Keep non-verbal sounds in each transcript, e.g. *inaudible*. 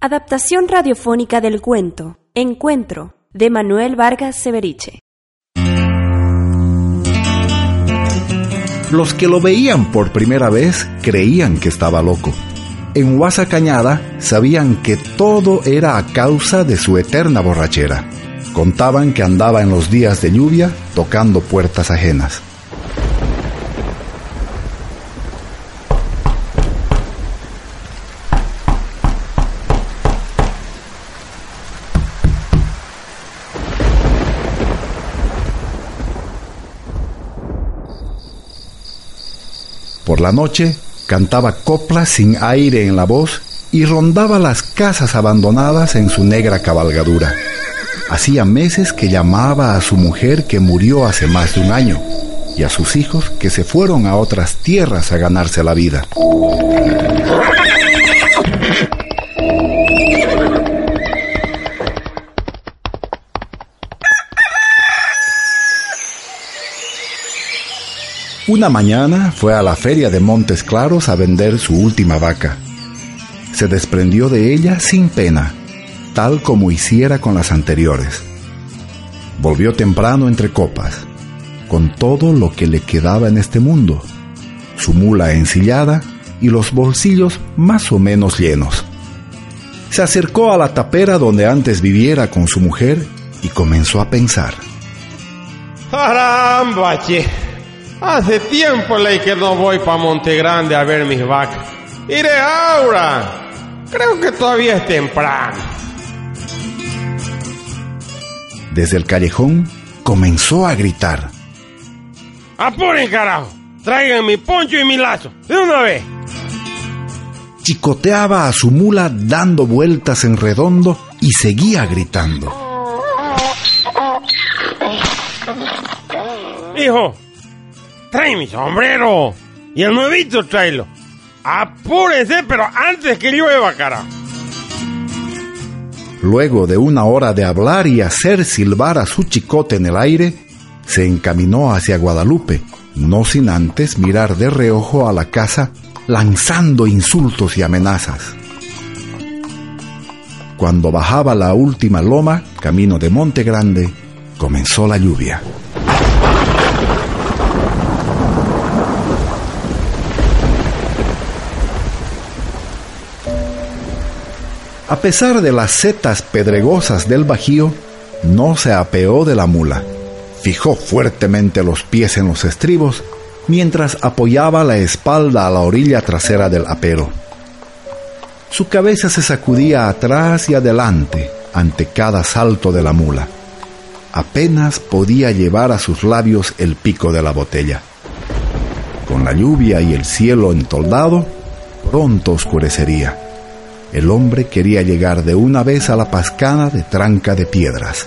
Adaptación radiofónica del cuento Encuentro de Manuel Vargas Severiche. Los que lo veían por primera vez creían que estaba loco. En Huasa Cañada sabían que todo era a causa de su eterna borrachera. Contaban que andaba en los días de lluvia tocando puertas ajenas. Por la noche cantaba coplas sin aire en la voz y rondaba las casas abandonadas en su negra cabalgadura. Hacía meses que llamaba a su mujer que murió hace más de un año y a sus hijos que se fueron a otras tierras a ganarse la vida. Una mañana fue a la feria de Montes Claros a vender su última vaca. Se desprendió de ella sin pena, tal como hiciera con las anteriores. Volvió temprano entre copas, con todo lo que le quedaba en este mundo, su mula ensillada y los bolsillos más o menos llenos. Se acercó a la tapera donde antes viviera con su mujer y comenzó a pensar. ¡Caramba, che! Hace tiempo ley que no voy para Monte Grande a ver mis vacas. Iré ahora. Creo que todavía es temprano. Desde el callejón comenzó a gritar. ¡Apuren, carajo! Traigan mi poncho y mi lazo. De una vez. Chicoteaba a su mula dando vueltas en redondo y seguía gritando. Hijo, trae mi sombrero. Y el nuevito tráelo. Apúrense, pero antes que llueva, carajo. Luego de una hora de hablar y hacer silbar a su chicote en el aire, se encaminó hacia Guadalupe, no sin antes mirar de reojo a la casa, lanzando insultos y amenazas. Cuando bajaba la última loma, camino de Monte Grande, comenzó la lluvia. A pesar de las setas pedregosas del bajío, no se apeó de la mula. Fijó fuertemente los pies en los estribos mientras apoyaba la espalda a la orilla trasera del apero. Su cabeza se sacudía atrás y adelante ante cada salto de la mula. Apenas podía llevar a sus labios el pico de la botella. Con la lluvia y el cielo entoldado, pronto oscurecería. El hombre quería llegar de una vez a la pascana de tranca de piedras.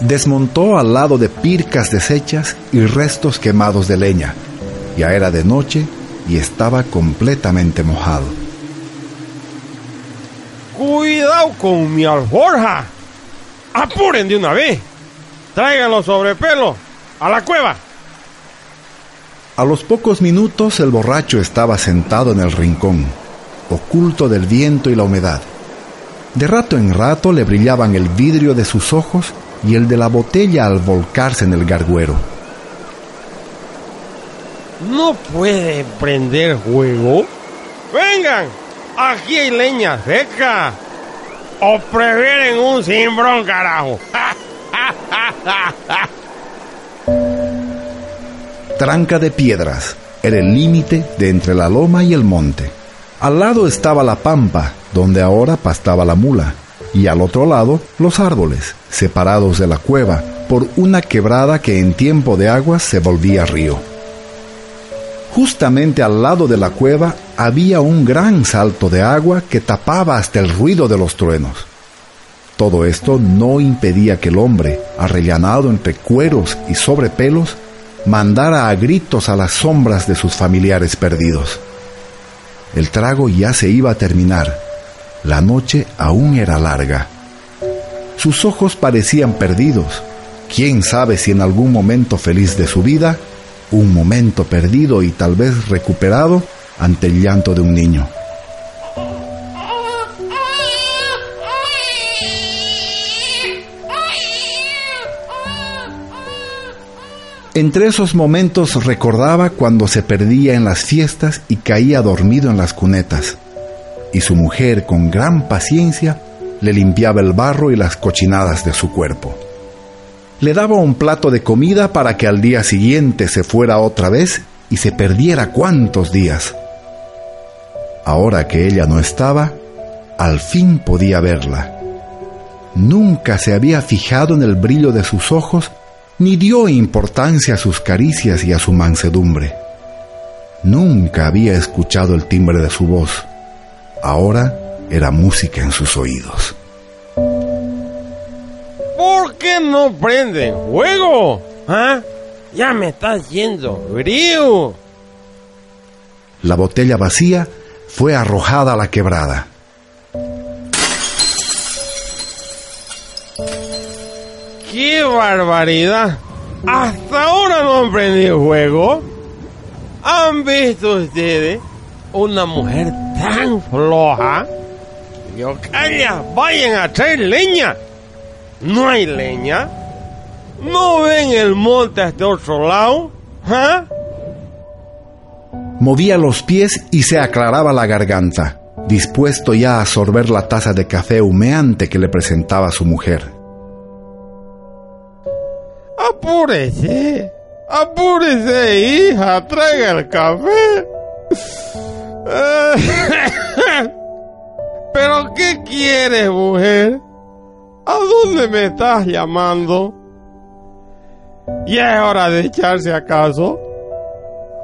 Desmontó al lado de pircas deshechas y restos quemados de leña. Ya era de noche y estaba completamente mojado. Cuidado con mi alforja. Apuren de una vez. Traigan los sobrepelos a la cueva. A los pocos minutos el borracho estaba sentado en el rincón, oculto del viento y la humedad. De rato en rato le brillaban el vidrio de sus ojos y el de la botella al volcarse en el garguero. ¿No puede prender fuego? ¡Vengan! Aquí hay leña seca. O prefieren un cimbrón, carajo. *laughs* Tranca de piedras era el límite de entre la loma y el monte. Al lado estaba la pampa, donde ahora pastaba la mula, y al otro lado los árboles, separados de la cueva por una quebrada que en tiempo de aguas se volvía río. Justamente al lado de la cueva había un gran salto de agua que tapaba hasta el ruido de los truenos. Todo esto no impedía que el hombre, arrellanado entre cueros y sobrepelos, mandara a gritos a las sombras de sus familiares perdidos. El trago ya se iba a terminar. La noche aún era larga. Sus ojos parecían perdidos. Quién sabe si en algún momento feliz de su vida un momento perdido y tal vez recuperado ante el llanto de un niño. Entre esos momentos recordaba cuando se perdía en las fiestas y caía dormido en las cunetas, y su mujer con gran paciencia le limpiaba el barro y las cochinadas de su cuerpo. Le daba un plato de comida para que al día siguiente se fuera otra vez y se perdiera cuantos días. Ahora que ella no estaba, al fin podía verla. Nunca se había fijado en el brillo de sus ojos ni dio importancia a sus caricias y a su mansedumbre. Nunca había escuchado el timbre de su voz. Ahora era música en sus oídos. ¿Por qué no prenden fuego? ¿Ah? Ya me estás yendo frío. La botella vacía fue arrojada a la quebrada. ¡Qué barbaridad! Hasta ahora no han prendido fuego. ¿Han visto ustedes una mujer tan floja? Yo calla, vayan a traer leña. No hay leña. ¿No ven el monte hasta otro lado? ¿Ah? Movía los pies y se aclaraba la garganta, dispuesto ya a sorber la taza de café humeante que le presentaba su mujer. Apúrese, apúrese, hija, traiga el café. *laughs* ¿Pero qué quieres, mujer? ¿A dónde me estás llamando? ¿Ya es hora de echarse acaso?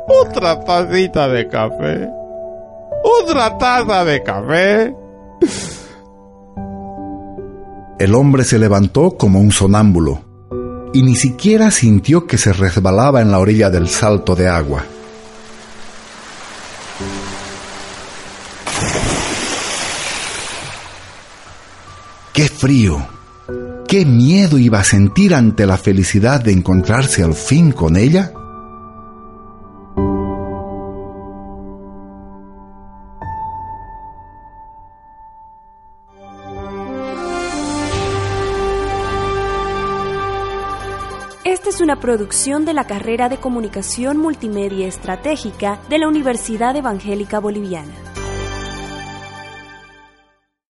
Otra tacita de café. Otra taza de café. El hombre se levantó como un sonámbulo y ni siquiera sintió que se resbalaba en la orilla del salto de agua. ¡Qué frío! ¿Qué miedo iba a sentir ante la felicidad de encontrarse al fin con ella? Esta es una producción de la carrera de Comunicación Multimedia Estratégica de la Universidad Evangélica Boliviana.